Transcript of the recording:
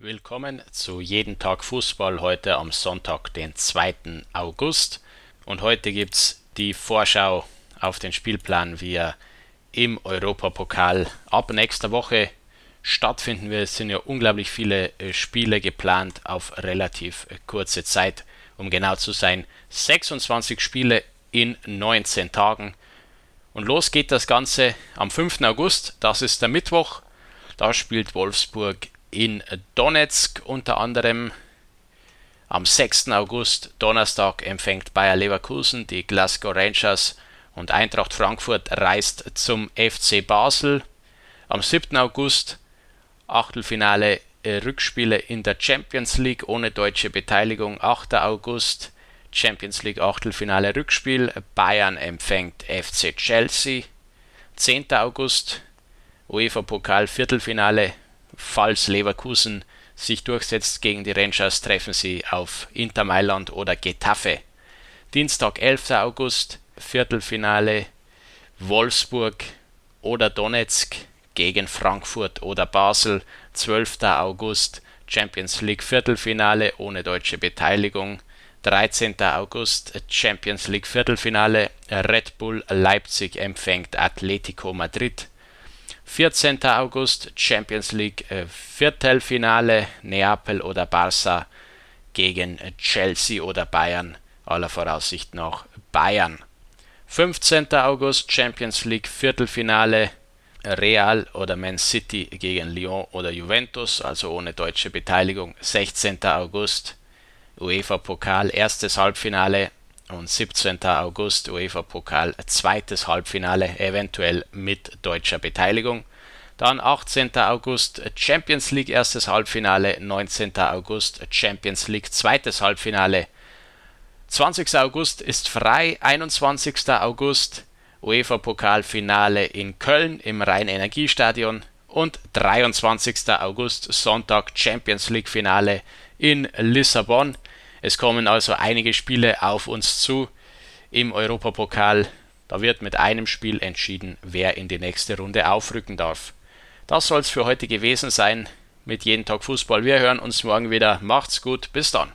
Willkommen zu Jeden Tag Fußball heute am Sonntag, den 2. August. Und heute gibt es die Vorschau auf den Spielplan, wie er im Europapokal ab nächster Woche stattfinden wird. Es sind ja unglaublich viele äh, Spiele geplant auf relativ äh, kurze Zeit. Um genau zu sein, 26 Spiele in 19 Tagen. Und los geht das Ganze am 5. August, das ist der Mittwoch. Da spielt Wolfsburg in Donetsk unter anderem. Am 6. August, Donnerstag, empfängt Bayer Leverkusen die Glasgow Rangers und Eintracht Frankfurt reist zum FC Basel. Am 7. August, Achtelfinale äh, Rückspiele in der Champions League ohne deutsche Beteiligung. 8. August, Champions League Achtelfinale Rückspiel. Bayern empfängt FC Chelsea. 10. August, UEFA Pokal Viertelfinale Falls Leverkusen sich durchsetzt gegen die Rangers, treffen sie auf Inter Mailand oder Getafe. Dienstag, 11. August, Viertelfinale Wolfsburg oder Donetsk gegen Frankfurt oder Basel. 12. August, Champions League Viertelfinale ohne deutsche Beteiligung. 13. August Champions League Viertelfinale Red Bull Leipzig empfängt Atletico Madrid. 14. August Champions League äh, Viertelfinale Neapel oder Barça gegen Chelsea oder Bayern, aller Voraussicht nach Bayern. 15. August Champions League Viertelfinale Real oder Man City gegen Lyon oder Juventus, also ohne deutsche Beteiligung. 16. August UEFA Pokal erstes Halbfinale und 17. August UEFA Pokal zweites Halbfinale, eventuell mit deutscher Beteiligung. Dann 18. August Champions League erstes Halbfinale, 19. August Champions League zweites Halbfinale. 20. August ist frei, 21. August UEFA Pokalfinale in Köln im Rhein-Energiestadion und 23. August Sonntag Champions League Finale in Lissabon. Es kommen also einige Spiele auf uns zu im Europapokal. Da wird mit einem Spiel entschieden, wer in die nächste Runde aufrücken darf. Das soll es für heute gewesen sein mit jeden Tag Fußball. Wir hören uns morgen wieder. Macht's gut, bis dann.